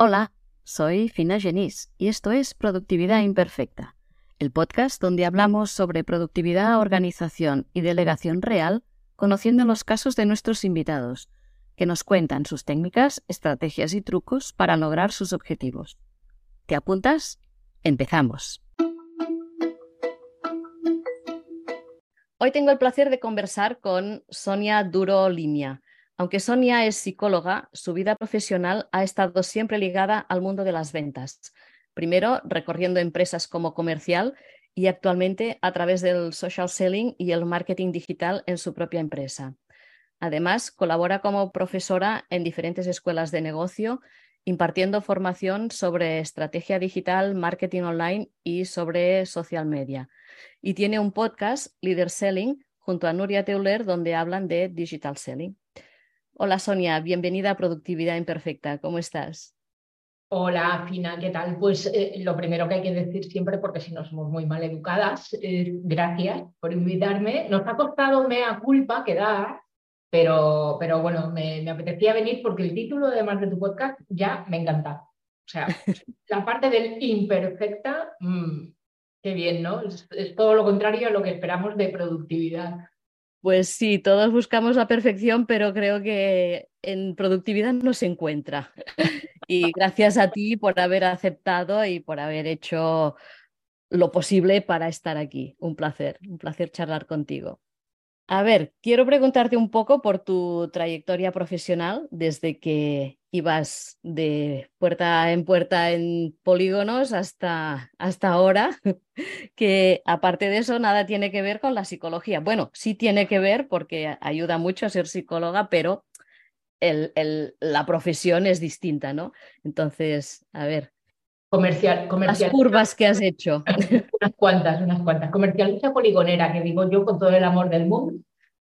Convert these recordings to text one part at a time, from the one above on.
Hola, soy Fina Genís y esto es Productividad Imperfecta, el podcast donde hablamos sobre productividad, organización y delegación real, conociendo los casos de nuestros invitados, que nos cuentan sus técnicas, estrategias y trucos para lograr sus objetivos. ¿Te apuntas? Empezamos. Hoy tengo el placer de conversar con Sonia Duro Limia. Aunque Sonia es psicóloga, su vida profesional ha estado siempre ligada al mundo de las ventas. Primero recorriendo empresas como comercial y actualmente a través del social selling y el marketing digital en su propia empresa. Además, colabora como profesora en diferentes escuelas de negocio, impartiendo formación sobre estrategia digital, marketing online y sobre social media. Y tiene un podcast, Leader Selling, junto a Nuria Teuler, donde hablan de digital selling. Hola Sonia, bienvenida a Productividad Imperfecta. ¿Cómo estás? Hola, Fina, ¿qué tal? Pues eh, lo primero que hay que decir siempre, porque si no somos muy mal educadas, gracias por invitarme. Nos ha costado mea culpa quedar, pero, pero bueno, me, apetecía venir porque el título, además de tu podcast, ya me encanta. O sea, la parte del imperfecta, mm, qué bien, ¿no? es todo lo contrario a lo que esperamos de productividad. Pues sí, todos buscamos la perfección, pero creo que en productividad no se encuentra. Y gracias a ti por haber aceptado y por haber hecho lo posible para estar aquí. Un placer, un placer charlar contigo. A ver, quiero preguntarte un poco por tu trayectoria profesional desde que ibas de puerta en puerta en polígonos hasta, hasta ahora, que aparte de eso nada tiene que ver con la psicología. Bueno, sí tiene que ver porque ayuda mucho a ser psicóloga, pero el, la profesión es distinta, ¿no? Entonces, a ver. Comercial, comercial. Las curvas que has hecho. Unas cuantas, unas cuantas. Comercialista poligonera, que digo yo con todo el amor del mundo,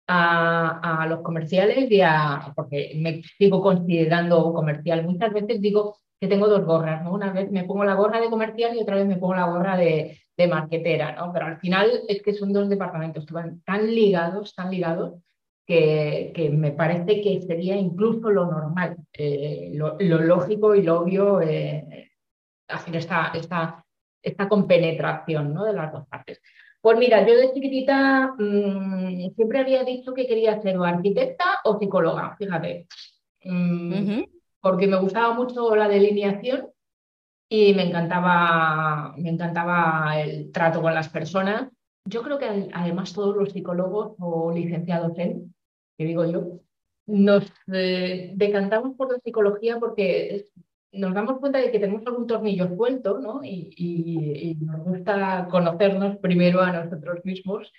a, los comerciales y a, porque me sigo considerando comercial. Muchas veces digo que tengo dos gorras, ¿no? Una vez me pongo la gorra de comercial y otra vez me pongo la gorra de, de marquetera, ¿no? Pero al final es que son dos departamentos que van tan ligados, tan ligados, que, que me parece que sería incluso lo normal, eh, lo, lógico y lo obvio eh, hacer esta, esta, esta compenetración ¿no? de las dos partes. Pues mira, yo de chiquitita mm, siempre había dicho que quería ser o arquitecta o psicóloga, fíjate, mm, porque me gustaba mucho la delineación y me encantaba, me encantaba el trato con las personas. Yo creo que además todos los psicólogos o licenciados en, que digo yo, nos eh, decantamos por la psicología porque es nos damos cuenta de que tenemos algún tornillo suelto, ¿no? Y, nos gusta conocernos primero a nosotros mismos.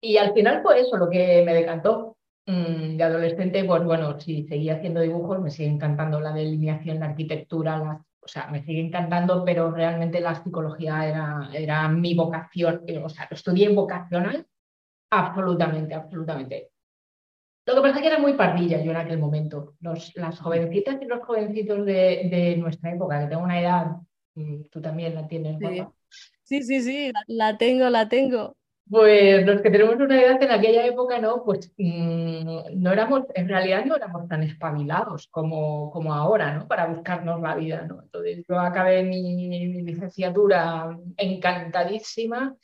Y al final fue eso lo que me decantó. Mm, de adolescente, pues bueno, si seguía haciendo dibujos, me sigue encantando la delineación, la arquitectura, o sea, me sigue encantando, pero realmente la psicología era, era mi vocación, o sea, lo estudié vocacional, absolutamente, absolutamente. Lo que pasa es que era muy pardilla yo en aquel momento. Los, las jovencitas y los jovencitos de, nuestra época, que tengo una edad, mm, tú también la tienes, Sí, sí, sí, la, tengo, la tengo. Pues los que tenemos una edad en aquella época, ¿no? Pues mm, no éramos, en realidad no éramos tan espabilados como, como ahora, ¿no? Para buscarnos la vida, ¿no? Entonces yo acabé mi licenciatura encantadísima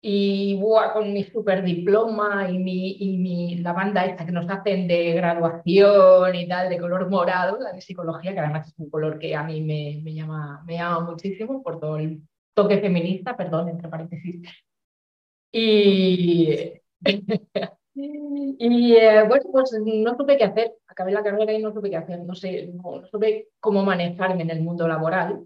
y buah, con mi super diploma y, mi, y mi, la banda esta que nos hacen de graduación y tal, de color morado, la de psicología, que además es un color que a mí me, me, llama, me llama muchísimo por todo el toque feminista, perdón, entre paréntesis. Y, y eh, bueno, pues no supe qué hacer, acabé la carrera y no supe qué hacer, no sé, no, no supe cómo manejarme en el mundo laboral.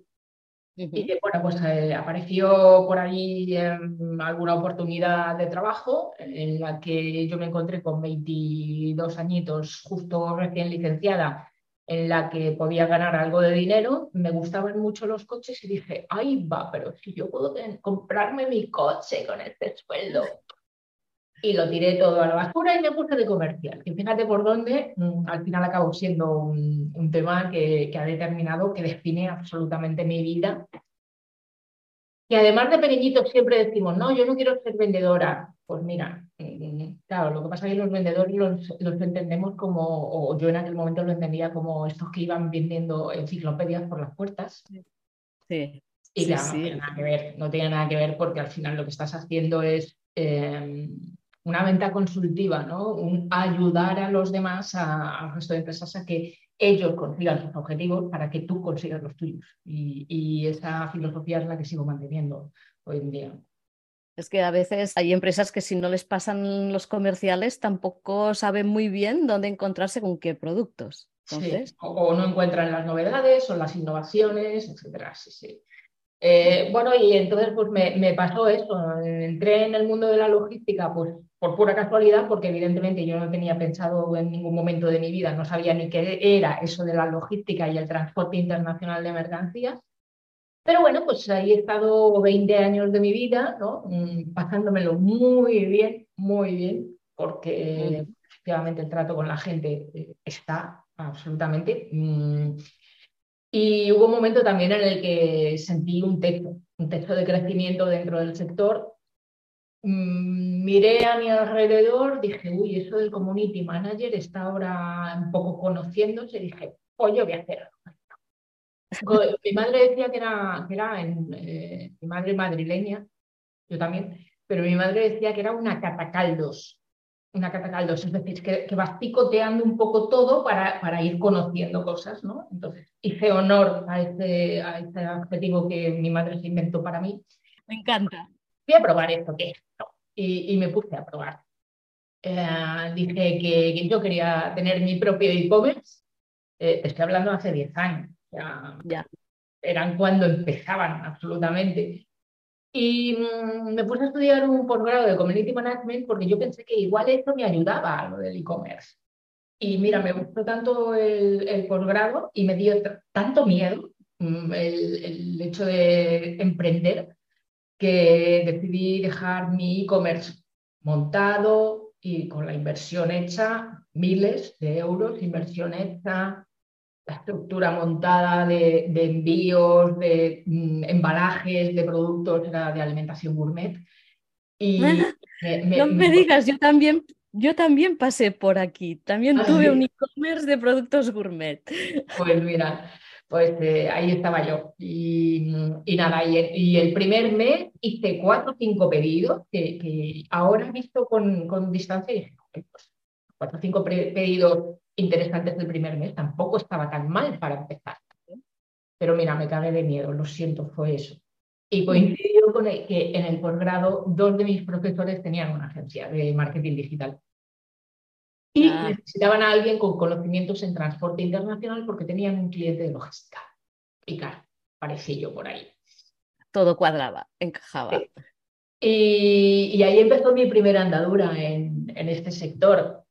Y que, bueno, pues eh, apareció por ahí alguna oportunidad de trabajo en la que yo me encontré con 22 añitos, justo recién licenciada, en la que podía ganar algo de dinero. Me gustaban mucho los coches y dije, ay, va, pero si yo puedo comprarme mi coche con este sueldo y lo tiré todo a la basura y me puse de comercial. Y fíjate por dónde mm, al final acabó siendo un, tema que, que, ha determinado, que define absolutamente mi vida. Y además de pequeñitos siempre decimos, no, yo no quiero ser vendedora. Pues mira, mm, claro, lo que pasa es que los vendedores los, entendemos como, o yo en aquel momento lo entendía como estos que iban vendiendo enciclopedias por las puertas. Sí. Y claro, no tiene nada que ver, no tiene nada que ver porque al final lo que estás haciendo es em, una venta consultiva, ¿no? Un, ayudar a los demás, al resto de empresas, a que ellos consigan sus objetivos para que tú consigas los tuyos. y esa filosofía es la que sigo manteniendo hoy en día. Es que a veces hay empresas que si no les pasan los comerciales tampoco saben muy bien dónde encontrarse con qué productos. O, no encuentran las novedades o las innovaciones, etcétera. Sí, sí. Eh, bueno, y entonces pues me, pasó eso. Entré en el mundo de la logística pues por pura casualidad, porque evidentemente yo no tenía pensado en ningún momento de mi vida, no sabía ni qué era eso de la logística y el transporte internacional de mercancías. Pero bueno, pues ahí he estado 20 años de mi vida, ¿no? Mm, pasándomelo muy bien, muy bien, porque efectivamente el trato con la gente eh, está absolutamente. Y hubo un momento también en el que sentí un techo, un techo de crecimiento dentro del sector. Mm, miré a mi alrededor, dije, uy, eso del community manager está ahora un poco conociéndose, dije, pues yo voy a hacerlo mi madre decía que era, que era eh, mi madre madrileña, yo también, pero mi madre decía que era una catacaldos, una catacaldos, es decir, que, que vas picoteando un poco todo para, para ir conociendo cosas, ¿no? Entonces, hice honor a este, a este adjetivo que mi madre se inventó para mí. Me encanta. Voy a probar esto, ¿qué es Y, y me puse a probar. Eh, dije que, que, yo quería tener mi propio e-commerce. Eh, estoy hablando hace 10 años ya. Eran cuando empezaban absolutamente. Y mm, me puse a estudiar un posgrado de Community Management porque yo pensé que igual esto me ayudaba a lo del e-commerce. Y mira, me gustó tanto el, el posgrado y me dio tanto miedo mm, el, el, hecho de emprender que decidí dejar mi e-commerce montado y con la inversión hecha, miles de euros, inversión hecha, la estructura montada de, envíos, de mm, embalajes, de productos de alimentación gourmet. Y no me digas, yo también, yo también pasé por aquí, también ah, tuve un e-commerce de productos gourmet. Pues mira, pues eh, ahí estaba yo. Y, nada, y, el primer mes hice cuatro o cinco pedidos que, ahora he visto con, con distancia y dije, pues, cuatro o cinco pedidos interesantes del primer mes, tampoco estaba tan mal para empezar. Pero mira, me cagué de miedo, lo siento, fue eso. Y coincidió con que en el posgrado dos de mis profesores tenían una agencia de marketing digital. Y ah. necesitaban a alguien con conocimientos en transporte internacional porque tenían un cliente de logística. Y claro, parecía yo por ahí. Todo cuadraba, encajaba. Y, y, ahí empezó mi primera andadura en, en este sector.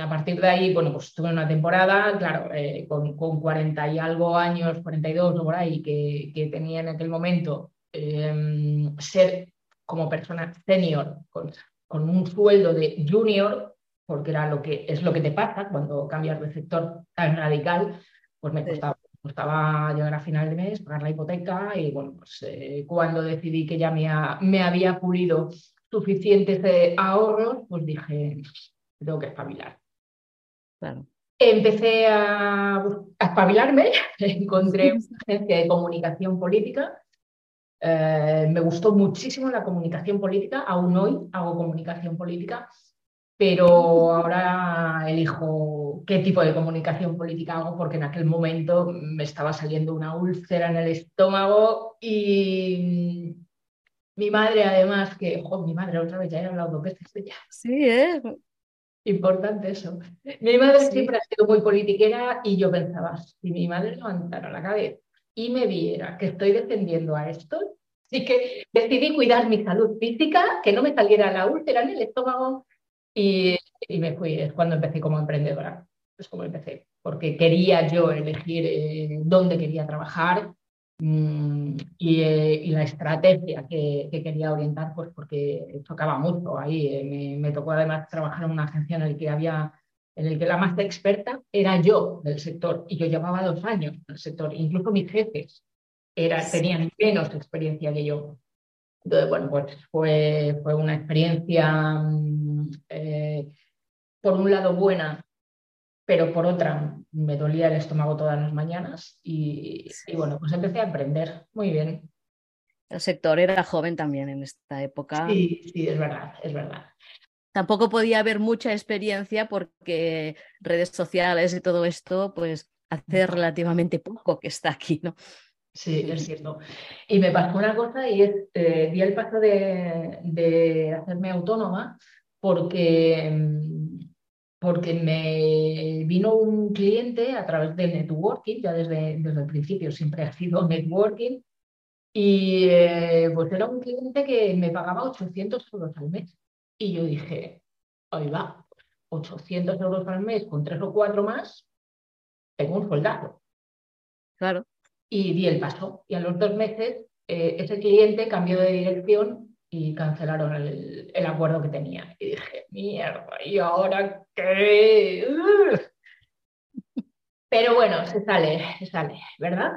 A partir de ahí, bueno, pues tuve una temporada, claro, eh, con, con, 40 y algo años, 42 o por ahí, que, que tenía en aquel momento, em, ser como persona senior con, con, un sueldo de junior, porque era lo que, es lo que te pasa cuando cambias de sector tan radical, pues me costaba, costaba llegar a final de mes, pagar la hipoteca y bueno, pues eh, cuando decidí que ya me, me había pulido suficientes eh, ahorros, pues dije, tengo que espabilar. Empecé a, espabilarme, encontré una agencia de comunicación política. Eh, me gustó muchísimo la comunicación política, aún hoy hago comunicación política, pero ahora elijo qué tipo de comunicación política hago porque en aquel momento me estaba saliendo una úlcera en el estómago y mi madre además, que, mi madre otra vez ya he hablado dos veces de ella. Sí, ¿eh? Importante eso. Mi madre siempre ha sido muy politiquera y yo pensaba, si mi madre levantara la cabeza y me viera que estoy defendiendo a esto, sí que decidí cuidar mi salud física, que no me saliera la úlcera en el estómago y, y me fui. Es cuando empecé como emprendedora. Es como empecé, porque quería yo elegir eh, dónde quería trabajar, Mm, eh, y, la estrategia que, quería orientar, pues porque tocaba mucho ahí. Eh, me, tocó además trabajar en una agencia en el que había, en el que la más experta era yo del sector y yo llevaba dos años en el sector. Incluso mis jefes tenían menos experiencia que yo. Entonces, bueno, pues fue, fue una experiencia, mm, eh, por un lado, buena, pero por otra, me dolía el estómago todas las mañanas y, y bueno, pues empecé a aprender. Muy bien. El sector era joven también en esta época. Sí, sí, es verdad, es verdad. Tampoco podía haber mucha experiencia porque redes sociales y todo esto, pues hace relativamente poco que está aquí, ¿no? Sí, es cierto. Y me pasó una cosa y es, eh, di el paso de, de, hacerme autónoma porque, mm, porque me vino un cliente a través del networking, ya desde, desde el principio siempre ha sido networking, y eh, pues era un cliente que me pagaba 800 euros al mes. Y yo dije, ahí va, 800 euros al mes con tres o cuatro más, tengo un soldado. Claro y di el paso. Y a los dos meses eh, ese cliente cambió de dirección y cancelaron el, el, acuerdo que tenía. Y dije, mierda, ¿y ahora qué? Pero bueno, se sale, se sale, ¿verdad?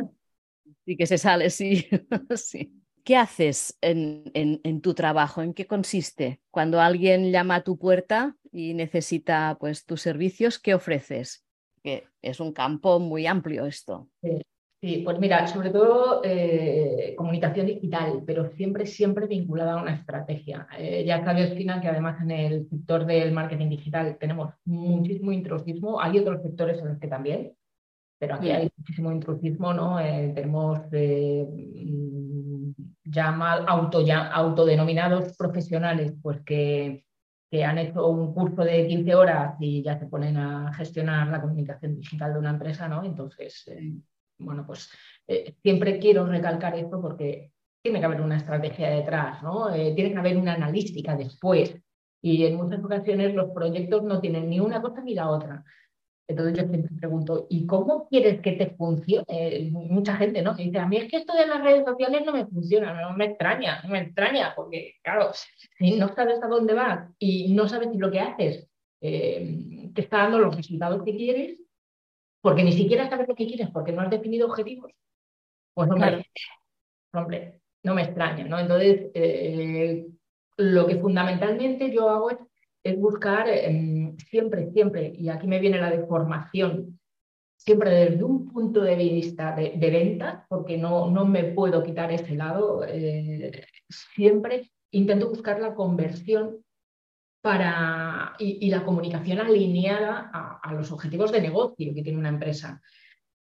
Sí, que se sale, sí. sí. ¿Qué haces en, en, en, tu trabajo? ¿En qué consiste? Cuando alguien llama a tu puerta y necesita pues, tus servicios, ¿qué ofreces? Que es un campo muy amplio esto. Sí. Sí, pues mira, sobre todo eh, comunicación digital, pero siempre, siempre vinculada a una estrategia. Eh, ya sabes, Fina, que además en el sector del marketing digital tenemos muchísimo intrusismo. Hay otros sectores en los que también, pero aquí hay muchísimo intrusismo, ¿no? Eh, tenemos mm, ya mal auto, ya, autodenominados profesionales, pues que, que han hecho un curso de 15 horas y ya se ponen a gestionar la comunicación digital de una empresa, ¿no? Entonces bueno, pues eh, siempre quiero recalcar esto porque tiene que haber una estrategia detrás, ¿no? Eh, tiene que haber una analítica después. Y en muchas ocasiones los proyectos no tienen ni una cosa ni la otra. Entonces yo siempre pregunto, ¿y cómo quieres que te funcione? Eh, mucha gente, ¿no? dice, a mí es que esto de las redes sociales no me funciona, no me extraña, no me extraña, porque claro, si no sabes a dónde vas y no sabes si lo que haces te está dando los resultados que quieres, porque ni siquiera sabes lo que quieres, porque no has definido objetivos, pues hombre, hombre no me extraña, ¿no? Entonces, eh, lo que fundamentalmente yo hago es, buscar em, siempre, siempre, y aquí me viene la deformación, siempre desde un punto de vista de, venta, porque no, no me puedo quitar ese lado, eh, siempre intento buscar la conversión para, y, la comunicación alineada a, los objetivos de negocio que tiene una empresa.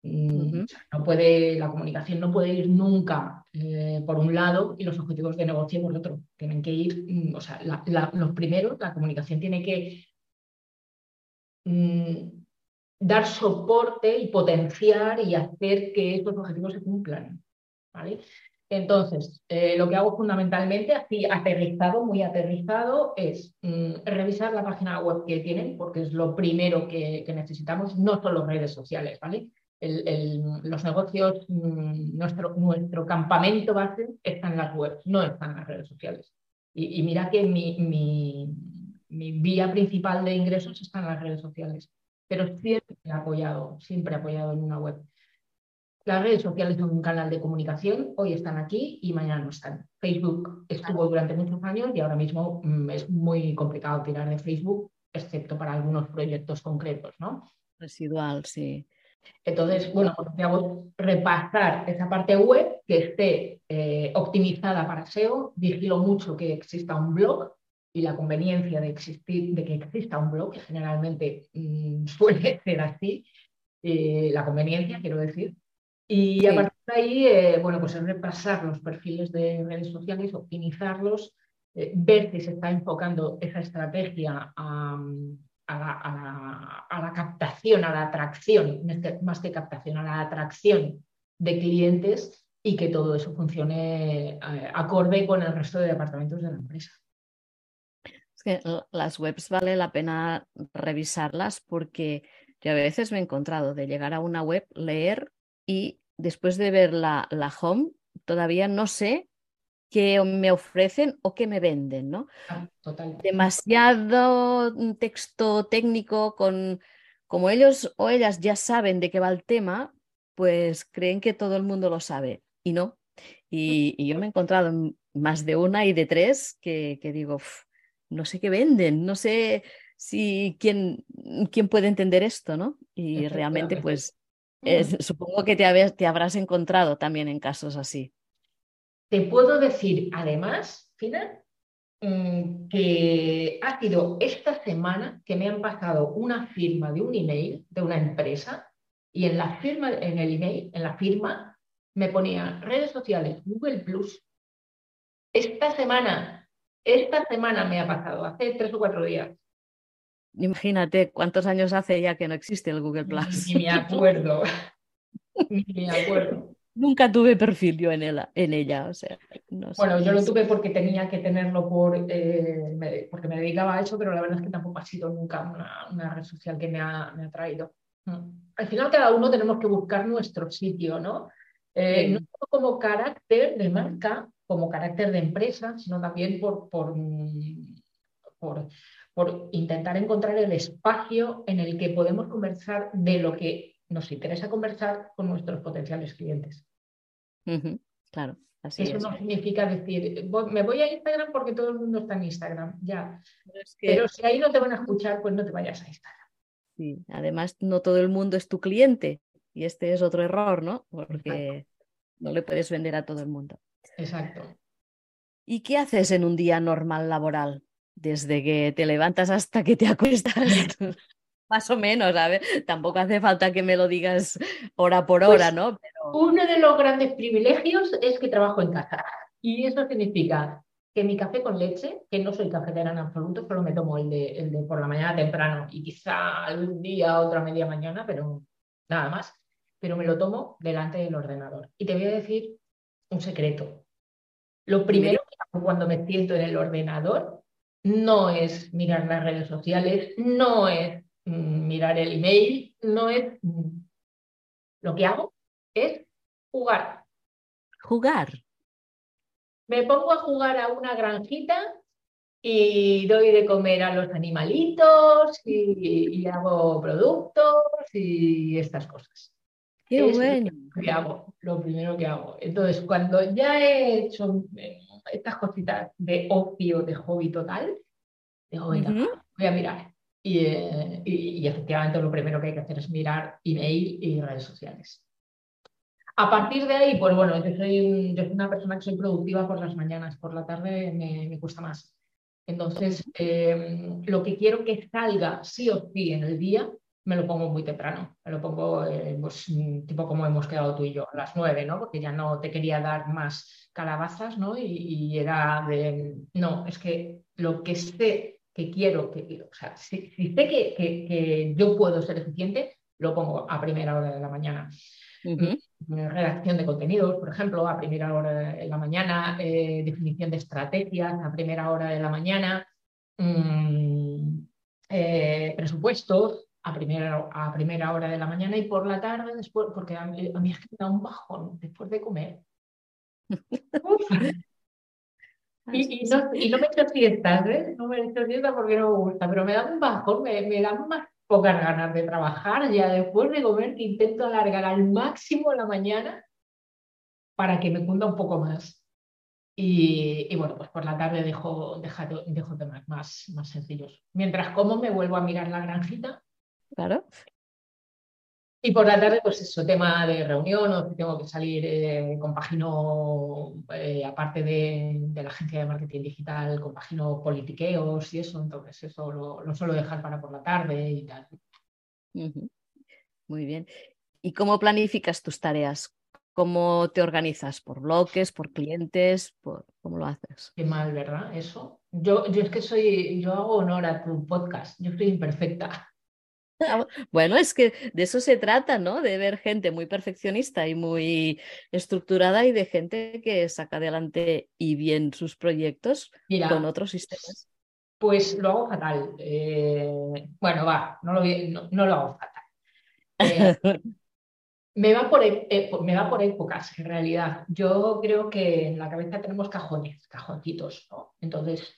Mm, no puede, la comunicación no puede ir nunca eh, por un lado y los objetivos de negocio por otro. Tienen que ir, mm, o sea, los primeros, la comunicación tiene que mm, dar soporte y potenciar y hacer que estos objetivos se cumplan. ¿vale? Entonces, eh, lo que hago fundamentalmente, así aterrizado, muy aterrizado, es mm, revisar la página web que tienen, porque es lo primero que, necesitamos, no solo redes sociales, ¿vale? los negocios, mm, nuestro, campamento base está en las webs, no está en las redes sociales. Y, mira que mi, mi, vía principal de ingresos está en las redes sociales, pero siempre apoyado, siempre apoyado en una web. Las redes sociales son un canal de comunicación, hoy están aquí y mañana no están. Facebook estuvo durante muchos años y ahora mismo mm, es muy complicado tirar de Facebook, excepto para algunos proyectos concretos, ¿no? Residual, sí. Entonces, bueno, pues repasar esa parte web que esté eh, optimizada para SEO, vigilo mucho que exista un blog y la conveniencia de, existir, de que exista un blog, que generalmente mm, suele ser así, eh, la conveniencia, quiero decir, y a partir de ahí, eh, bueno, pues es repasar los perfiles de redes sociales, optimizarlos, eh, ver si se está enfocando esa estrategia a, la, captación, a la atracción, más que captación, a la atracción de clientes y que todo eso funcione eh, acorde con el resto de departamentos de la empresa. Es que las webs vale la pena revisarlas porque yo a veces me he encontrado de llegar a una web, leer y después de ver la, la home, todavía no sé qué me ofrecen o qué me venden, ¿no? Ah, Demasiado texto técnico con como ellos o ellas ya saben de qué va el tema, pues creen que todo el mundo lo sabe y no. Y, yo me he encontrado en más de una y de tres que, digo, no sé qué venden, no sé si quién, quién puede entender esto, ¿no? Y realmente, pues, supongo que te, te habrás encontrado también en casos así. Te puedo decir, además, Fina, mm, que ha sido esta semana que me han pasado una firma de un email de una empresa y en la firma, en el email, en la firma, me ponía redes sociales, Google Plus. Esta semana, esta semana me ha pasado, hace tres o cuatro días. Imagínate cuántos años hace ya que no existe el Google Plus. Ni me acuerdo. Ni me acuerdo. Nunca tuve perfil yo en, en ella, o sea. bueno, yo lo tuve porque tenía que tenerlo por, eh, porque me dedicaba a eso, pero la verdad es que tampoco ha sido nunca una, red social que me ha, me ha traído. Mm. Al final cada uno tenemos que buscar nuestro sitio, ¿no? Eh, no solo como carácter de marca, como carácter de empresa, sino también por, por, por, por intentar encontrar el espacio en el que podemos conversar de lo que nos interesa conversar con nuestros potenciales clientes. Claro. Así Eso no significa decir, me voy a Instagram porque todo el mundo está en Instagram, ya. Pero, si ahí no te van a escuchar, pues no te vayas a Instagram. Sí, además no todo el mundo es tu cliente y este es otro error, ¿no? Porque no le puedes vender a todo el mundo. Exacto. ¿Y qué haces en un día normal laboral? Desde que te levantas hasta que te acuestas. Más o menos, ¿sabes? Tampoco hace falta que me lo digas hora por hora, pues ¿no? Uno de los grandes privilegios es que trabajo en casa. Y eso significa que mi café con leche, que no soy cafetera en absoluto, solo me tomo el de, el de por la mañana temprano y quizá algún día, otra media mañana, pero nada más. Pero me lo tomo delante del ordenador. Y te voy a decir un secreto. Lo primero que hago cuando me siento en el ordenador no es mirar las redes sociales, no es Mm, mirar el email, no es... Mm, lo que hago es jugar. Jugar. Me pongo a jugar a una granjita y doy de comer a los animalitos y, hago productos y estas cosas. Qué bueno. Lo que hago, lo primero que hago. Entonces, cuando ya he hecho eh, estas cositas de ocio, de hobby total, digo, venga, voy a mirar eh, y, efectivamente lo primero que hay que hacer es mirar email y redes sociales. A partir de ahí, pues bueno, yo soy, yo soy una persona que soy productiva por las mañanas, por la tarde me, cuesta más. Entonces, em, lo que quiero que salga sí o sí en el día, me lo pongo muy temprano. Me lo pongo, eh, pues, tipo como hemos quedado tú y yo, a las nueve, ¿no? Porque ya no te quería dar más calabazas, ¿no? Y, y era de, no, es que lo que esté que quiero, que, o sea, si, sé que, que, yo puedo ser eficiente, lo pongo a primera hora de la mañana. Mm, redacción de contenidos, por ejemplo, a primera hora de la mañana, eh, definición de estrategias a primera hora de la mañana, mm, eh, presupuestos a primera, a primera hora de la mañana y por la tarde después, porque a mí, a mí es que me da un bajón después de comer. Y, no, y, no, me echo siestas, ¿eh? No me echo siestas porque no me gusta, pero me da un bajón, me, me dan más pocas ganas de trabajar ya después de comer que intento alargar al máximo la mañana para que me cunda un poco más. Y, y bueno, pues por la tarde dejo, dejo, dejo temas más, más sencillos. Mientras como me vuelvo a mirar la granjita. Claro. Y por la tarde, pues eso, tema de reunión o si tengo que salir, eh, compagino, eh, aparte de, la agencia de marketing digital, compagino politiqueos y eso, entonces eso lo, suelo dejar para por la tarde y tal. Muy bien. ¿Y cómo planificas tus tareas? ¿Cómo te organizas? ¿Por bloques, por clientes? Por... ¿Cómo lo haces? Qué mal, ¿verdad? Eso. Yo, yo es que soy, yo hago honor a tu podcast, yo soy imperfecta. Bueno, es que de eso se trata, ¿no? De ver gente muy perfeccionista y muy estructurada y de gente que saca adelante y bien sus proyectos con otros sistemas. Pues lo hago fatal. Eh, bueno, va, no lo, no, lo hago fatal. Eh, me, va por, eh, me va por épocas, en realidad. Yo creo que en la cabeza tenemos cajones, cajoncitos, ¿no? Entonces,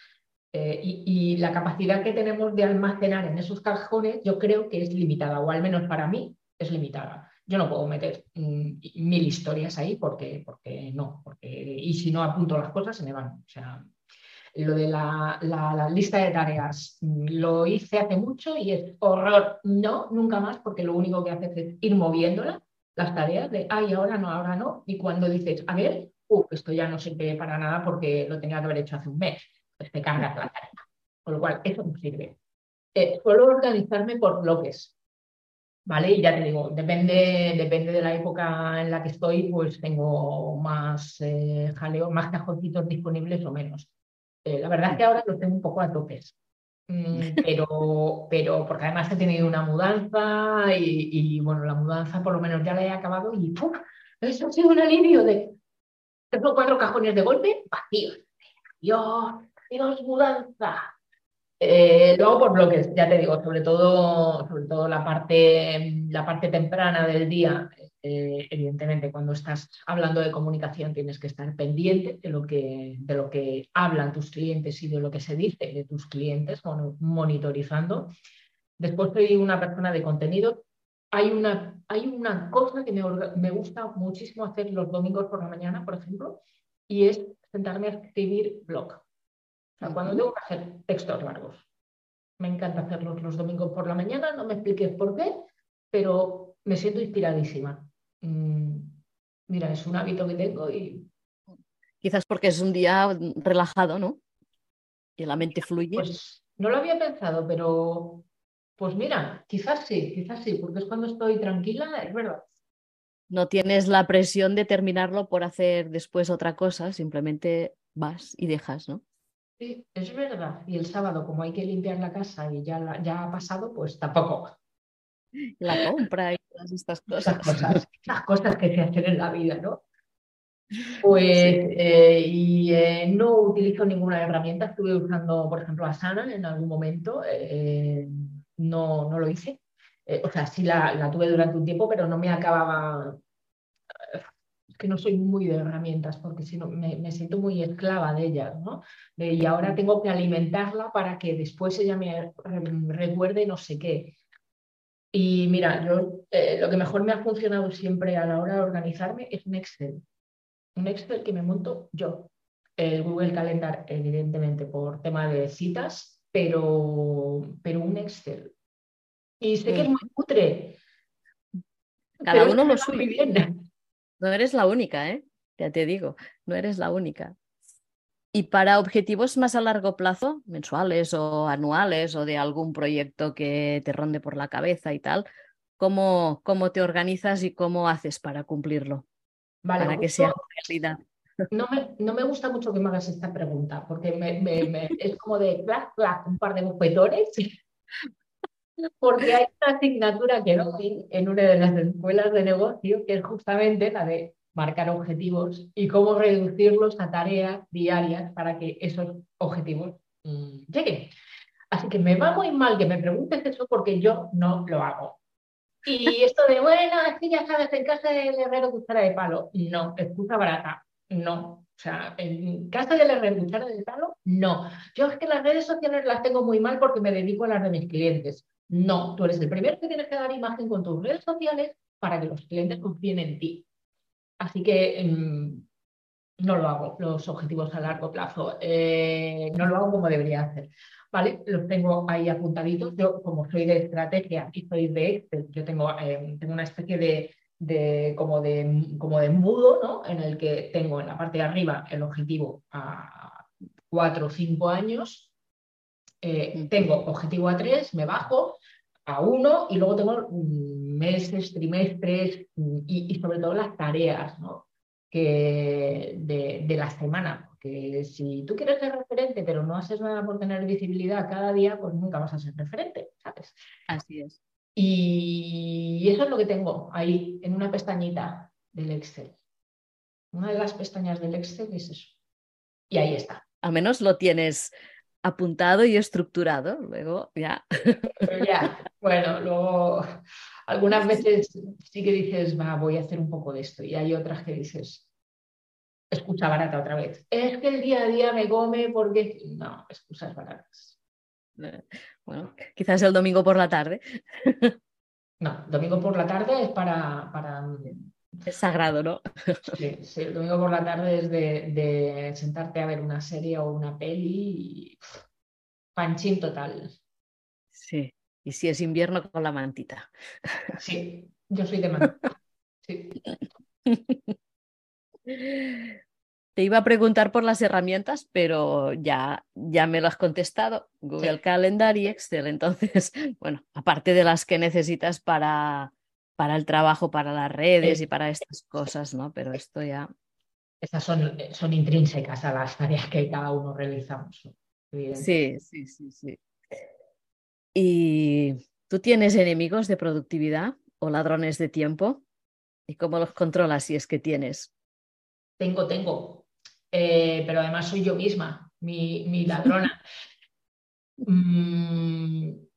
eh, y, la capacidad que tenemos de almacenar en esos cajones yo creo que es limitada, o al menos para mí es limitada. yo no puedo meter mm, mil historias ahí porque, porque no, porque, y si no apunto las cosas se me van. O sea, lo de la, lista de tareas mm, lo hice hace mucho y es horror. No, nunca más, porque lo único que haces es ir moviéndola, las tareas de, ay, ahora no, ahora no. Y cuando dices, a ver, esto ya no sirve para nada porque lo tenía que haber hecho hace un mes, pues te cargas la tarea. Con lo cual, eso no sirve. Eh, suelo organizarme por bloques. ¿vale? Y ya te digo, depende, depende de la época en la que estoy, pues tengo más eh, jaleo, más cajoncitos disponibles o menos. Eh, la verdad es que ahora los tengo un poco a topes. Mm, pero, pero porque además he tenido una mudanza y, bueno, la mudanza por lo menos ya la he acabado y ¡puf! eso ha sido un alivio de tengo cuatro cajones de golpe vacíos. Dios, Dios, mudanza. Eh, luego por bloques, ya te digo, sobre todo, sobre todo la, parte, la parte temprana del día, eh, evidentemente cuando estás hablando de comunicación tienes que estar pendiente de lo, que, de lo que hablan tus clientes y de lo que se dice de tus clientes, monitorizando. Después soy una persona de contenido. Hay una, hay una cosa que me, me gusta muchísimo hacer los domingos por la mañana, por ejemplo, y es sentarme a escribir blog cuando tengo que hacer textos largos. Me encanta hacerlos los domingos por la mañana, no me expliques por qué, pero me siento inspiradísima. Mm, mira, es un hábito que tengo y... Quizás porque es un día relajado, ¿no? Y la mente fluye. Pues no lo había pensado, pero pues mira, quizás sí, quizás sí, porque es cuando estoy tranquila, es verdad. No tienes la presión de terminarlo por hacer después otra cosa, simplemente vas y dejas, ¿no? Sí, es verdad. Y el sábado, como hay que limpiar la casa y ya, ya ha pasado, pues tampoco. La compra y todas estas cosas. Las cosas, que se hacen en la vida, ¿no? Pues, eh, y eh, no utilizo ninguna herramienta. Estuve usando, por ejemplo, Asana en algún momento. Eh, no, no lo hice. o sea, sí la, la, tuve durante un tiempo, pero no me acababa que no soy muy de herramientas porque si no me, siento muy esclava de ellas, ¿no? y ahora tengo que alimentarla para que después ella me recuerde no sé qué. Y mira, yo eh, lo que mejor me ha funcionado siempre a la hora de organizarme es un Excel. Un Excel que me monto yo. El Google Calendar, evidentemente, por tema de citas, pero, pero un Excel. Y sé que es muy cutre. Cada uno lo suyo. Bien. No eres la única, ¿eh? Ya te digo, no eres la única. Y para objetivos más a largo plazo, mensuales o anuales o de algún proyecto que te ronde por la cabeza y tal, ¿cómo, cómo te organizas y cómo haces para cumplirlo? para que sea realidad. No me, no me, gusta mucho que me hagas esta pregunta, porque me, es como de clac, clac, un par de bofetones porque hay una asignatura que doy en una de las escuelas de negocio, que es justamente la de marcar objetivos y cómo reducirlos a tareas diarias para que esos objetivos mm, lleguen. Así que me va muy mal que me preguntes eso porque yo no lo hago. Y esto de, bueno, es que ya sabes, en casa del herrero cuchara de palo. No, excusa barata. No. O sea, en casa del herrero cuchara de palo, no. Yo es que las redes sociales las tengo muy mal porque me dedico a las de mis clientes. No, tú eres el primero que tienes que dar imagen con tus redes sociales para que los clientes confíen en ti. Así que mm, no lo hago, los objetivos a largo plazo. Eh, no lo hago como debería hacer. ¿Vale? Los tengo ahí apuntaditos. Yo, como soy de estrategia y soy de Excel, yo tengo, eh, tengo una especie de, de, como de, como de embudo, ¿no? En el que tengo en la parte de arriba el objetivo a cuatro o cinco años, eh, tengo objetivo a tres, me bajo a uno y luego tengo mm, meses, trimestres mm, y, sobre todo las tareas que de, la semana. Porque si tú quieres ser referente pero no haces nada por tener visibilidad cada día, pues nunca vas a ser referente, ¿sabes? Así es. Y eso es lo que tengo ahí en una pestañita del Excel. Una de las pestañas del Excel es eso. Y ahí está. A menos lo tienes apuntado y estructurado. Luego ya. ya, bueno, luego algunas veces sí que dices, va, voy a hacer un poco de esto. Y hay otras que dices, escucha barata otra vez. Es que el día a día me come porque. No, excusas baratas. Bueno, quizás el domingo por la tarde. No, domingo por la tarde es para, para... Es sagrado, ¿no? Sí, sí, el domingo por la tarde es de, sentarte a ver una serie o una peli y panchín total. Sí, y si es invierno con la mantita. Sí, yo soy de mantita. Sí. Te iba a preguntar por las herramientas, pero ya, ya me lo has contestado. Google Calendar y Excel. Entonces, bueno, aparte de las que necesitas para, para el trabajo, para las redes y para estas cosas, ¿no? Pero esto ya. Estas son, son intrínsecas a las tareas que cada uno realizamos. Sí, sí, sí, sí. ¿Y tú tienes enemigos de productividad o ladrones de tiempo? ¿Y cómo los controlas si es que tienes? Tengo, tengo. Eh, pero además soy yo misma, mi, ladrona. Mm,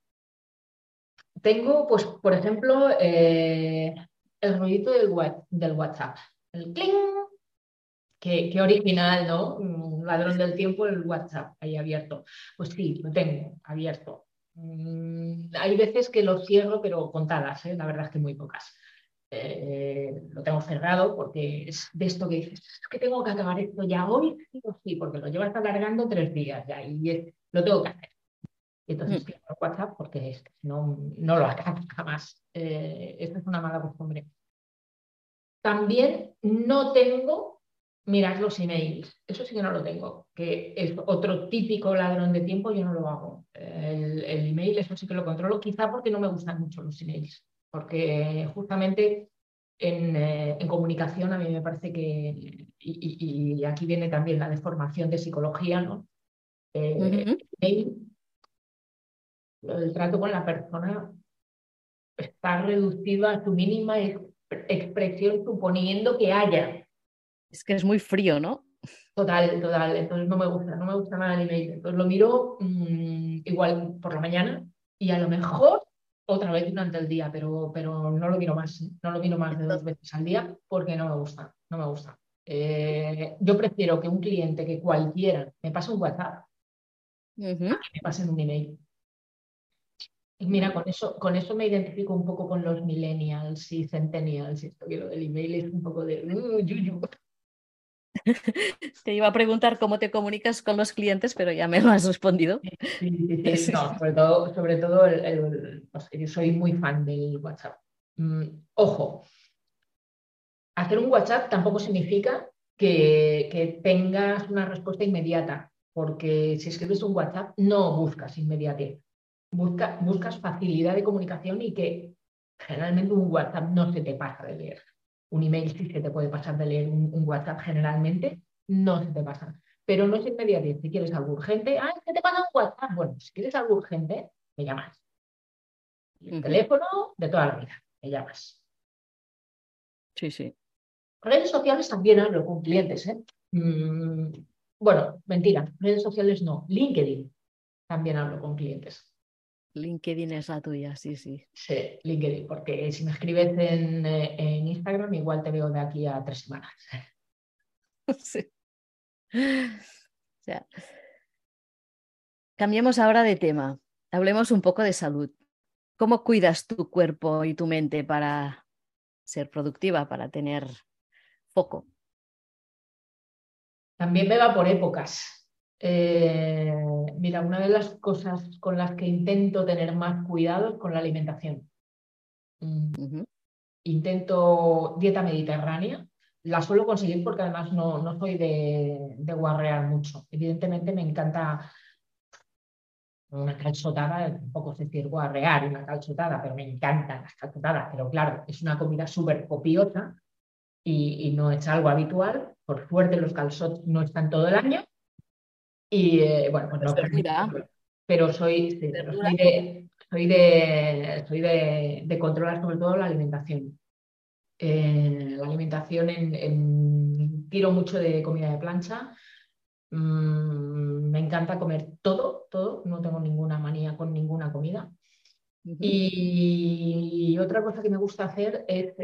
tengo, pues, por ejemplo, eh, el ruidito del, WhatsApp. El cling. Qué, original, ¿no? Un ladrón del tiempo, el WhatsApp ahí abierto. Pues sí, lo tengo abierto. Mm, hay veces que lo cierro, pero contadas, ¿eh? la verdad es que muy pocas. Eh, lo tengo cerrado porque es de esto que dices, es que tengo que acabar esto ya hoy, sí sí, porque lo llevas alargando tres días ya y lo tengo que hacer. Y entonces mm. WhatsApp porque es que no, no lo acabo jamás. Eh, esta es una mala costumbre. También no tengo mirar los emails. Eso sí que no lo tengo, que es otro típico ladrón de tiempo, yo no lo hago. El, el email, eso sí que lo controlo, quizá porque no me gustan mucho los emails porque justamente eh, en, comunicación a mí me parece que, y, aquí viene también la deformación de psicología, ¿no? Eh, el, trato con la persona está reducido a su mínima expresión suponiendo que haya. Es que es muy frío, ¿no? Total, total. Entonces no me gusta, no me gusta nada el email. Entonces lo miro mm, igual por la mañana y a lo mejor otra vez durante el día, pero, pero no lo miro más, no lo miro más de dos veces al día porque no me gusta, no me gusta. Eh, yo prefiero que un cliente que cualquiera me pase un WhatsApp que me pase un email. Y mira, con eso, con eso me identifico un poco con los millennials y centennials. Esto que lo del email es un poco de uh, Te iba a preguntar cómo te comunicas con los clientes, pero ya me lo has respondido. Sí, No, sobre todo, sobre todo yo soy muy fan del WhatsApp. Mm, ojo, hacer un WhatsApp tampoco significa que, que, tengas una respuesta inmediata, porque si escribes un WhatsApp no buscas inmediatez, Busca, buscas facilidad de comunicación y que generalmente un WhatsApp no se te pasa de leer un email sí se te puede pasar de leer un, WhatsApp generalmente, no se te pasa. Pero no es inmediato. Si quieres algo urgente, ah, que te pasa un WhatsApp. Bueno, si quieres algo urgente, me llamas. el teléfono de toda la vida, me llamas. Sí, sí. Redes sociales también hablo con clientes. ¿eh? Mm, bueno, mentira, redes sociales no. LinkedIn también hablo con clientes. LinkedIn es la tuya, sí, sí. Sí, LinkedIn, porque si me escribes en, eh, en Instagram, igual te veo de aquí a tres semanas. Sí. O sea, cambiemos ahora de tema. Hablemos un poco de salud. ¿Cómo cuidas tu cuerpo y tu mente para ser productiva, para tener foco? También me va por épocas. Eh, mira, una de las cosas con las que intento tener más cuidado es con la alimentación. Mm, intento dieta mediterránea. La suelo conseguir porque además no, no soy de, de guarrear mucho. Evidentemente me encanta una calzotada, tampoco sé decir guarrear una calzotada, pero me encantan las calzotadas. Pero claro, es una comida súper copiosa y, y, no es algo habitual. Por suerte los calzots no están todo el año, y eh, bueno, pues no, pero soy, soy, de, soy, de, soy de, controlar sobre todo la alimentación. Eh, la alimentación en, tiro mucho de comida de plancha. Mm, me encanta comer todo, todo. No tengo ninguna manía con ninguna comida. y, otra cosa que me gusta hacer es,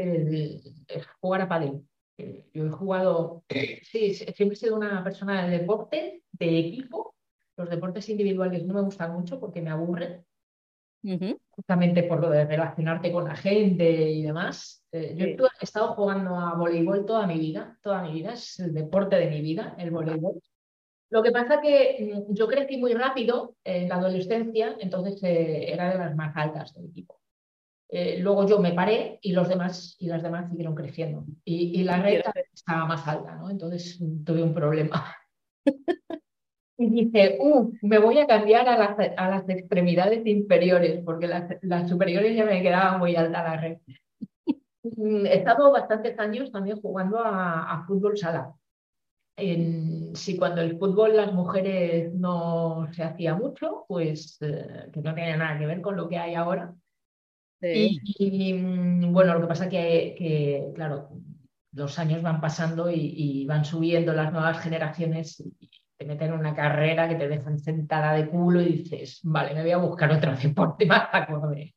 jugar a pádel. Eh, yo he jugado, sí, siempre he sido una persona de deporte, de equipo. Los deportes individuales no me gustan mucho porque me aburren. justamente por lo de relacionarte con la gente y demás. Eh, yo he estado jugando a voleibol toda mi vida, toda mi vida, es el deporte de mi vida, el voleibol. Lo que pasa que mm, yo crecí muy rápido en la adolescencia, entonces eh, era de las más altas del equipo. Eh, luego yo me paré y los demás y las demás siguieron creciendo. Y, la recta estaba más alta, ¿no? Entonces mm, tuve un problema. y dije, uh, me voy a cambiar a las, a las extremidades inferiores, porque las, las, superiores ya me quedaban muy alta la red. Mm, he estado bastantes años también jugando a, a fútbol sala. En, si cuando el fútbol las mujeres no se hacía mucho, pues eh, que no tenía nada que ver con lo que hay ahora, y, mm, bueno, lo que pasa que, que claro, los años van pasando y, van subiendo las nuevas generaciones y te meten en una carrera que te dejan sentada de culo y dices, vale, me voy a buscar otro deporte más acorde.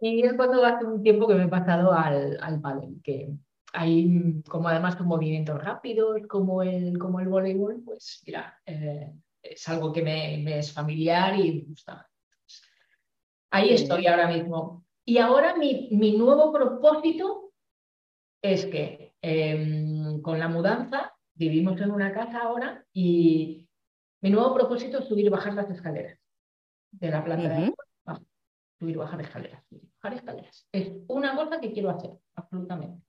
Y es cuando hace un tiempo que me he pasado al, al pádel, que hay mm, como además con movimientos rápidos, como el, como el voleibol, pues mira, eh, es algo que me, me, es familiar y me gusta. Ahí estoy ahora mismo. Y ahora mi, mi nuevo propósito es que em, con la mudanza vivimos en una casa ahora y mi nuevo propósito es subir y bajar las escaleras de la planta de subir y bajar escaleras, bajar escaleras. Es una cosa que quiero hacer, absolutamente.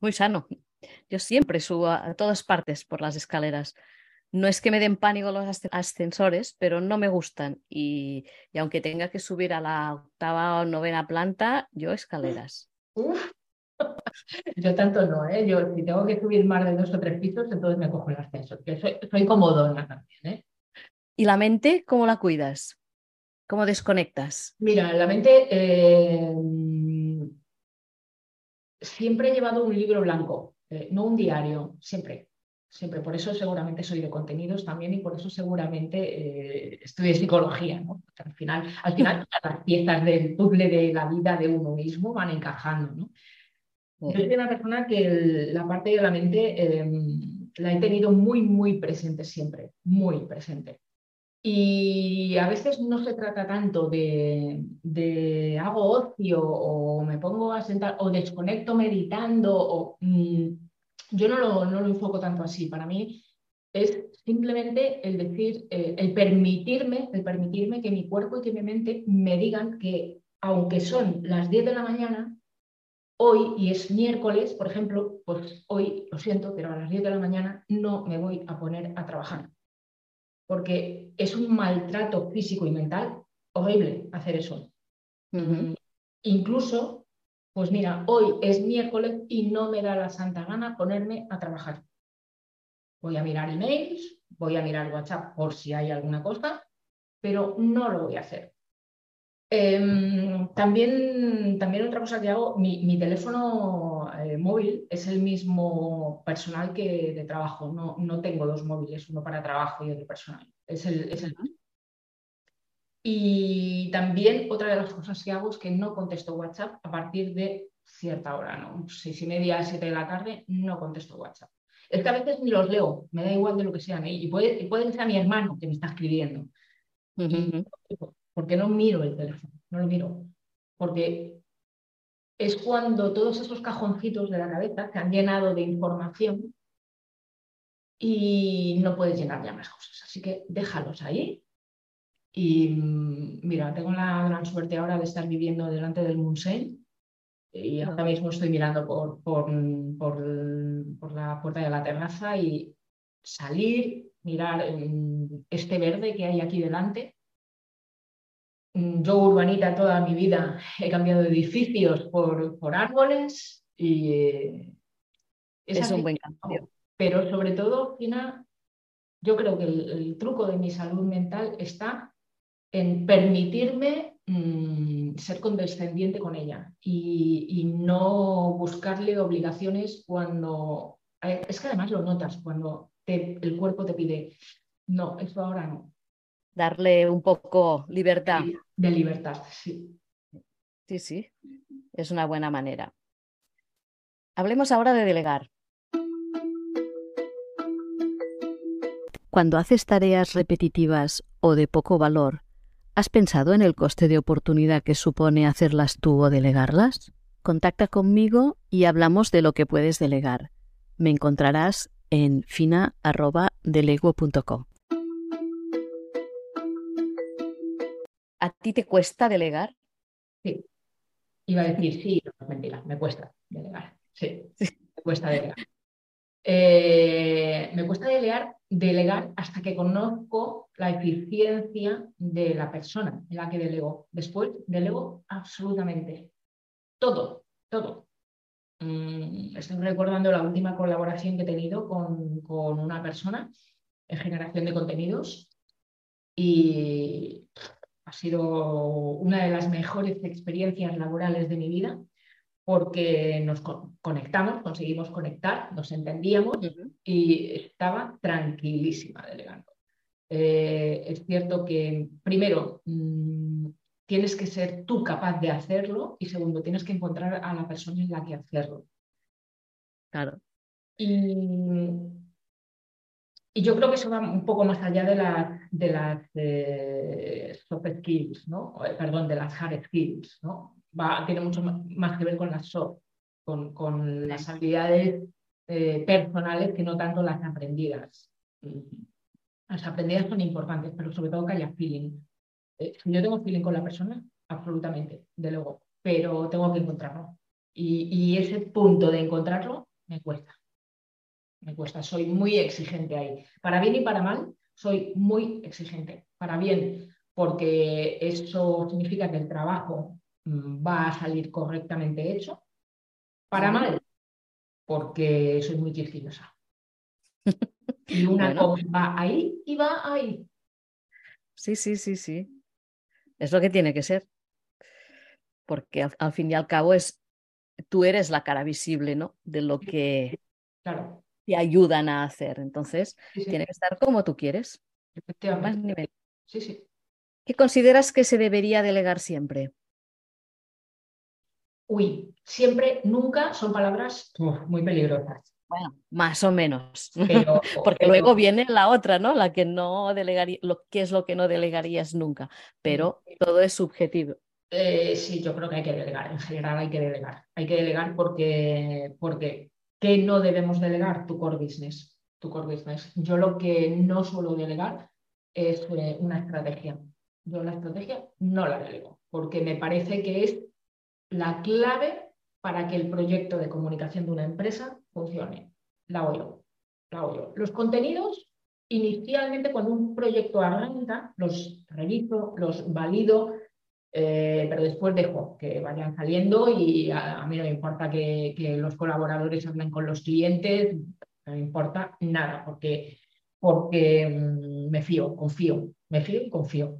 Muy sano. Yo siempre subo a todas partes por las escaleras no es que me den pánico los ascensores, pero no me gustan. Y, aunque tenga que subir a la octava o novena planta, yo escaleras. Yo tanto no, ¿eh? Yo si tengo que subir más de dos o tres pisos, entonces me cojo el ascensor. Que soy, soy comodona también, ¿eh? ¿Y la mente cómo la cuidas? ¿Cómo desconectas? Mira, la mente eh, siempre he llevado un libro blanco, eh, no un diario, siempre siempre. Por eso seguramente soy de contenidos también y por eso seguramente eh, estudié psicología. ¿no? Al final, al final las piezas del puzzle de la vida de uno mismo van encajando. ¿no? Yo soy una persona que la parte de la mente em, la he tenido muy, muy presente siempre, muy presente. Y a veces no se trata tanto de, de hago ocio o me pongo a sentar o desconecto meditando o... Mm, yo no lo, no lo enfoco tanto así. Para mí es simplemente el decir, eh, el permitirme, el permitirme que mi cuerpo y que mi mente me digan que aunque son las 10 de la mañana, hoy y es miércoles, por ejemplo, pues hoy, lo siento, pero a las 10 de la mañana no me voy a poner a trabajar. Porque es un maltrato físico y mental horrible hacer eso. Incluso pues mira, hoy es miércoles y no me da la santa gana ponerme a trabajar. Voy a mirar emails, voy a mirar WhatsApp por si hay alguna cosa, pero no lo voy a hacer. Em, también, también otra cosa que hago, mi, teléfono eh, móvil es el mismo personal que de trabajo. No, no tengo dos móviles, uno para trabajo y otro personal. Es el, es el y también otra de las cosas que hago es que no contesto WhatsApp a partir de cierta hora, ¿no? Seis y media, siete de la tarde, no contesto WhatsApp. Es que a veces ni los leo, me da igual de lo que sean, ¿eh? y puede, puede ser a mi hermano que me está escribiendo. Porque no miro el teléfono, no lo miro. Porque es cuando todos esos cajoncitos de la cabeza se han llenado de información y no puedes llenar ya más cosas. Así que déjalos ahí y mm, mira, tengo la gran suerte ahora de estar viviendo delante del museo y ahora mismo estoy mirando por, por, por, la puerta de la terraza y salir, mirar este verde que hay aquí delante. Mm, yo, urbanita, toda mi vida he cambiado de edificios por, por árboles y eh, es, un buen cambio. Pero sobre todo, Fina, yo creo que el truco de mi salud mental está en permitirme mm, ser condescendiente con ella y, no buscarle obligaciones cuando... Eh, es que además lo notas cuando el cuerpo te pide, no, eso ahora no. Darle un poco libertad. De libertad, sí. Sí, sí, es una buena manera. Hablemos ahora de delegar. Cuando haces tareas repetitivas o de poco valor, ¿Has pensado en el coste de oportunidad que supone hacerlas tú o delegarlas? Contacta conmigo y hablamos de lo que puedes delegar. Me encontrarás en fina.delego.com. ¿A ti te cuesta delegar? Sí. Iba a decir sí, no mentira, me cuesta delegar. Sí, me cuesta delegar. Eh, me cuesta delegar, hasta que conozco la eficiencia de la persona en la que delego. Después delego absolutamente todo, todo. Mm, estoy recordando la última colaboración que he tenido con, con una persona en generación de contenidos y ha sido una de las mejores experiencias laborales de mi vida porque nos conectamos, conseguimos conectar, nos entendíamos y estaba tranquilísima delegando. Eh, es cierto que, primero, mm, tienes que ser tú capaz de hacerlo y segundo, tienes que encontrar a la persona en la que hacerlo. Claro. Y, yo creo que eso va un poco más allá de, de las eh, soft skills, ¿no? Eh, perdón, de las hard skills, ¿no? Tiene mucho más que ver con las soft, con, las habilidades eh, personales que no tanto las aprendidas. Las aprendidas son importantes, pero sobre todo que haya feeling. Eh, yo tengo feeling con la persona, absolutamente, de luego, pero tengo que encontrarlo. Y, y ese punto de encontrarlo me cuesta. Me cuesta, soy muy exigente ahí. Para bien y para mal, soy muy exigente. Para bien, porque eso significa que el trabajo va a salir correctamente hecho. Para mal, porque soy muy quisquillosa. Y una cosa va ahí y va ahí. Sí, sí, sí, sí. Es lo que tiene que ser. Porque al, fin y al cabo es, tú eres la cara visible, ¿no? De lo que te ayudan a hacer. Entonces, tiene que estar como tú quieres. Efectivamente. Sí, sí. ¿Qué consideras que se debería delegar siempre? Uy, siempre, nunca son palabras muy peligrosas. Bueno, más o menos. Porque luego viene la otra, ¿no? La que no delegaría, lo que es lo que no delegarías nunca. Pero todo es subjetivo. Eh, sí, yo creo que hay que delegar. En general hay que delegar. Hay que delegar porque, porque ¿qué no debemos delegar? Tu core business. Tu core business. Yo lo que no suelo delegar es eh, una estrategia. Yo la estrategia no la delego porque me parece que es la clave para que el proyecto de comunicación de una empresa funcione. La hago yo. Los contenidos, inicialmente cuando un proyecto arranca, los reviso, los valido, eh, pero después dejo que vayan saliendo y a, mí no me importa que, los colaboradores hablen con los clientes, no me importa nada, porque, porque mm, me fío, confío, me fío y confío.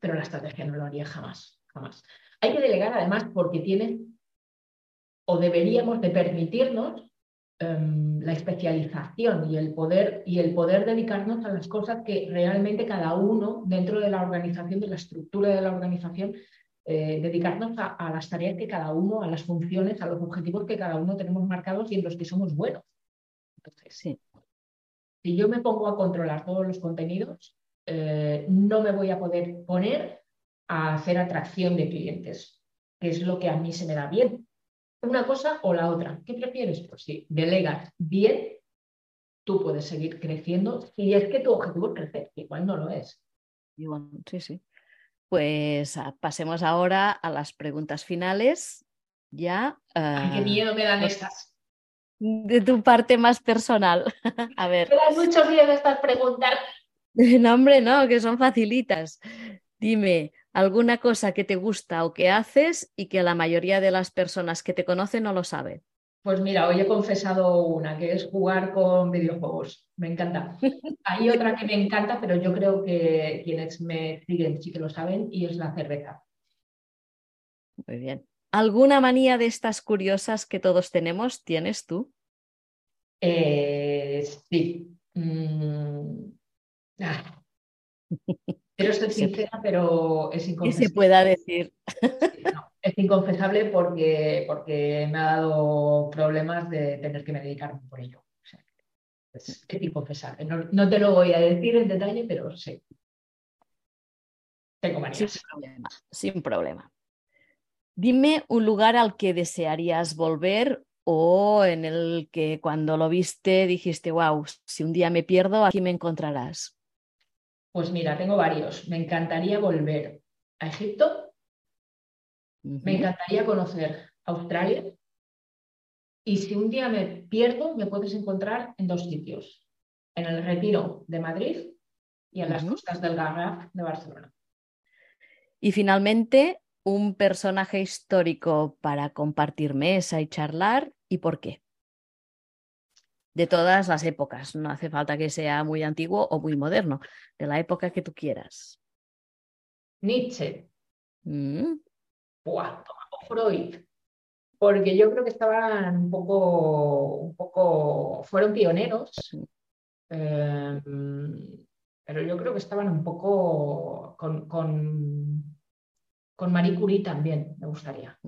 Pero la estrategia no lo haría jamás. Hay que delegar además porque tiene o deberíamos de permitirnos em, la especialización y el, poder, y el poder dedicarnos a las cosas que realmente cada uno dentro de la organización, de la estructura de la organización, eh, dedicarnos a, las tareas que cada uno, a las funciones, a los objetivos que cada uno tenemos marcados y en los que somos buenos. Entonces, sí. si yo me pongo a controlar todos los contenidos, eh, no me voy a poder poner a hacer atracción de clientes, que es lo que a mí se me da bien. Una cosa o la otra. ¿Qué prefieres? Pues si delegas bien, tú puedes seguir creciendo si es que tu objetivo es crecer, igual no lo es. sí, sí. Pues ah, pasemos ahora a las preguntas finales. Ya. qué ah, miedo me dan estas. De tu parte más personal. a ver. Me dan mucho miedo estas preguntas. No, hombre, no, que son facilitas. Dime, alguna cosa que te gusta o que haces y que la mayoría de las personas que te conocen no lo sabe. Pues mira, hoy he confesado una, que es jugar con videojuegos. Me encanta. Hay otra que me encanta, pero yo creo que quienes me siguen sí que lo saben, y es la cerveza. Muy bien. ¿Alguna manía de estas curiosas que todos tenemos tienes tú? Eh, sí. Mm. Ah. Quiero ser sincera, pero es inconfesable. Que se pueda decir. es inconfesable porque, porque me ha dado problemas de tener que dedicarme por ello. es, inconfesable. No, te lo voy a decir en detalle, pero sí. Tengo. Sin problema, sin problema. Dime un lugar al que desearías volver o en el que cuando lo viste dijiste, wow, si un día me pierdo, aquí me encontrarás. Pues mira, tengo varios. Me encantaría volver a Egipto. Me encantaría conocer Australia. Y si un día me pierdo, me puedes encontrar en dos sitios. En el Retiro de Madrid y en las costas del Garraf de Barcelona. Y finalmente, un personaje histórico para compartir mesa y charlar y por qué. De todas las épocas, no hace falta que sea muy antiguo o muy moderno, de la época que tú quieras. Nietzsche. Mm. Freud. Porque yo creo que estaban un poco, un poco, fueron pioneros, em, pero yo creo que estaban un poco con, con, con Marie Curie también, me gustaría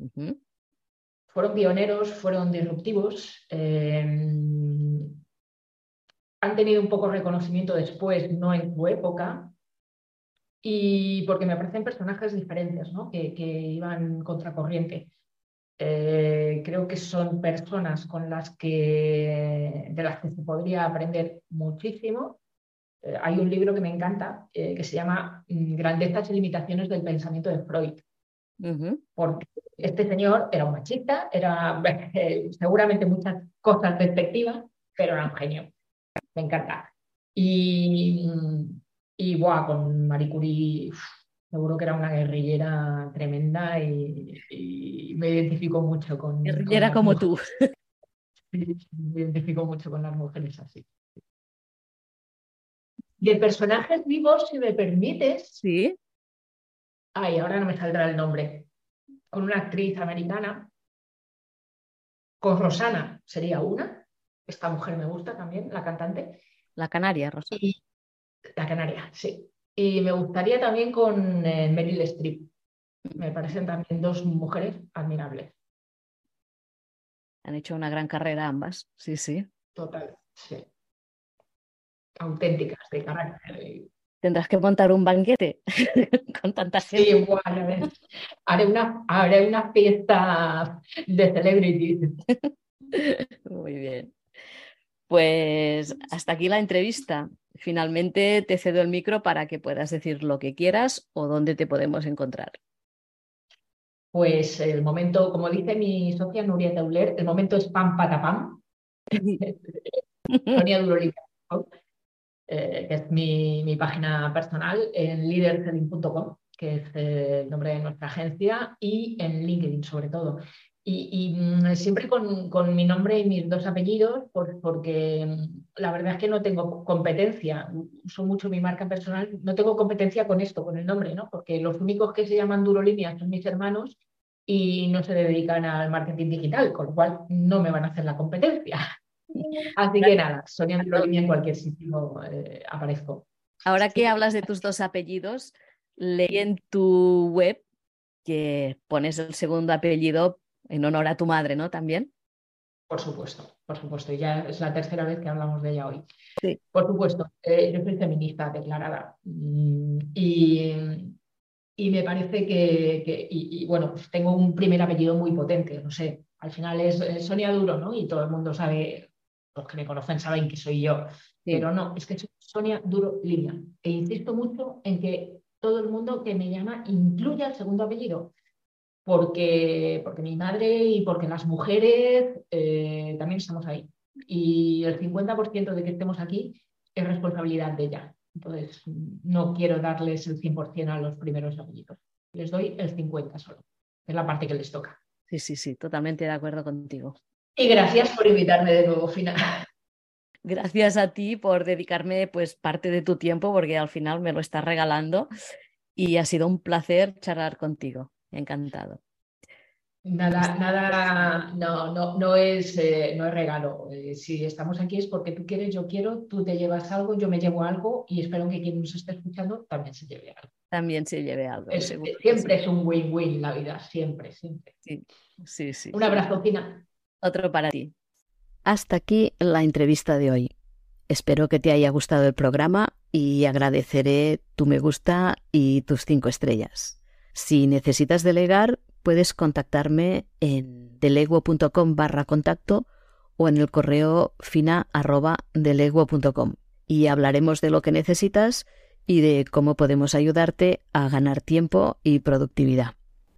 fueron pioneros, fueron disruptivos, eh, han tenido un poco reconocimiento después, no en su época, y porque me parecen personajes diferentes, ¿no? que, iban contracorriente. Eh, creo que son personas con las que, de las que se podría aprender muchísimo. Eh, hay un libro que me encanta que se llama mm, Grandezas y limitaciones del pensamiento de Freud. Porque este señor era un machista, era eh, seguramente muchas cosas despectivas, pero era un genio. Me encanta. Y, y con Marie Curie, seguro que era una guerrillera tremenda y, me identifico mucho con. Guerrillera como tú. me identifico mucho con las mujeres así. De personajes vivos, si me permites. Sí. Ay, ahora no me saldrá el nombre. Con una actriz americana. Con Rosana sería una. Esta mujer me gusta también, la cantante. La canaria, Rosana. la canaria, sí. Y me gustaría también con eh, Meryl Streep. Me parecen también dos mujeres admirables. Han hecho una gran carrera ambas, sí, sí. Total, sí. Auténticas de carácter tendrás que montar un banquete con tanta gente. Sí, bueno, haré una, haré una fiesta de celebrities. Muy bien. Pues hasta aquí la entrevista. Finalmente te cedo el micro para que puedas decir lo que quieras o dónde te podemos encontrar. Pues el momento, como dice mi socia Nuria Teuler, el momento es pam patapam. Eh, que es mi, página personal, en leaderselling.com, que es eh, el nombre de nuestra agencia, y en LinkedIn sobre todo. Y, mm, siempre con, mi nombre y mis dos apellidos, porque mm, la verdad es que no tengo competencia, uso mucho mi marca personal, no tengo competencia con esto, con el nombre, ¿no? porque los únicos que se llaman Durolínea son mis hermanos y no se dedican al marketing digital, con lo cual no me van a hacer la competencia. Así que nada, Sonia en cualquier sitio eh, aparezco. Ahora que hablas de tus dos apellidos, leí en tu web que pones el segundo apellido en honor a tu madre, ¿no? También. Por supuesto, por supuesto. Y ya es la tercera vez que hablamos de ella hoy. Sí. Por supuesto, eh, yo soy feminista declarada. Mm, y, y me parece que, y, bueno, pues tengo un primer apellido muy potente, no sé. Al final es, es Sonia Duro, ¿no? Y todo el mundo sabe los que me conocen saben que soy yo, pero no, es que soy Sonia Duro Línea. E insisto mucho en que todo el mundo que me llama incluya el segundo apellido, porque, porque mi madre y porque las mujeres eh, también estamos ahí. Y el 50% de que estemos aquí es responsabilidad de ella. Entonces, no quiero darles el 100% a los primeros apellidos. Les doy el 50% solo. Es la parte que les toca. Sí, sí, sí, totalmente de acuerdo contigo. Y gracias por invitarme de nuevo, Fina. Gracias a ti por dedicarme pues parte de tu tiempo porque al final me lo estás regalando y ha sido un placer charlar contigo. Encantado. Nada, nada, no, no, no, es, eh, no es regalo. Eh, si estamos aquí es porque tú quieres, yo quiero, tú te llevas algo, yo me llevo algo y espero que quien nos esté escuchando también se lleve algo. También se lleve algo. siempre es un win-win la vida, siempre, siempre. Sí, sí, sí. Un abrazo, Fina otro para ti. Hasta aquí la entrevista de hoy. Espero que te haya gustado el programa y agradeceré tu me gusta y tus cinco estrellas. Si necesitas delegar, puedes contactarme en deleguo.com barra contacto o en el correo fina y hablaremos de lo que necesitas y de cómo podemos ayudarte a ganar tiempo y productividad.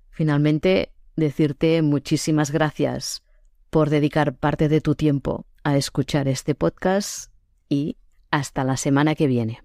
Finalmente, decirte muchísimas gracias por dedicar parte de tu tiempo a escuchar este podcast y hasta la semana que viene.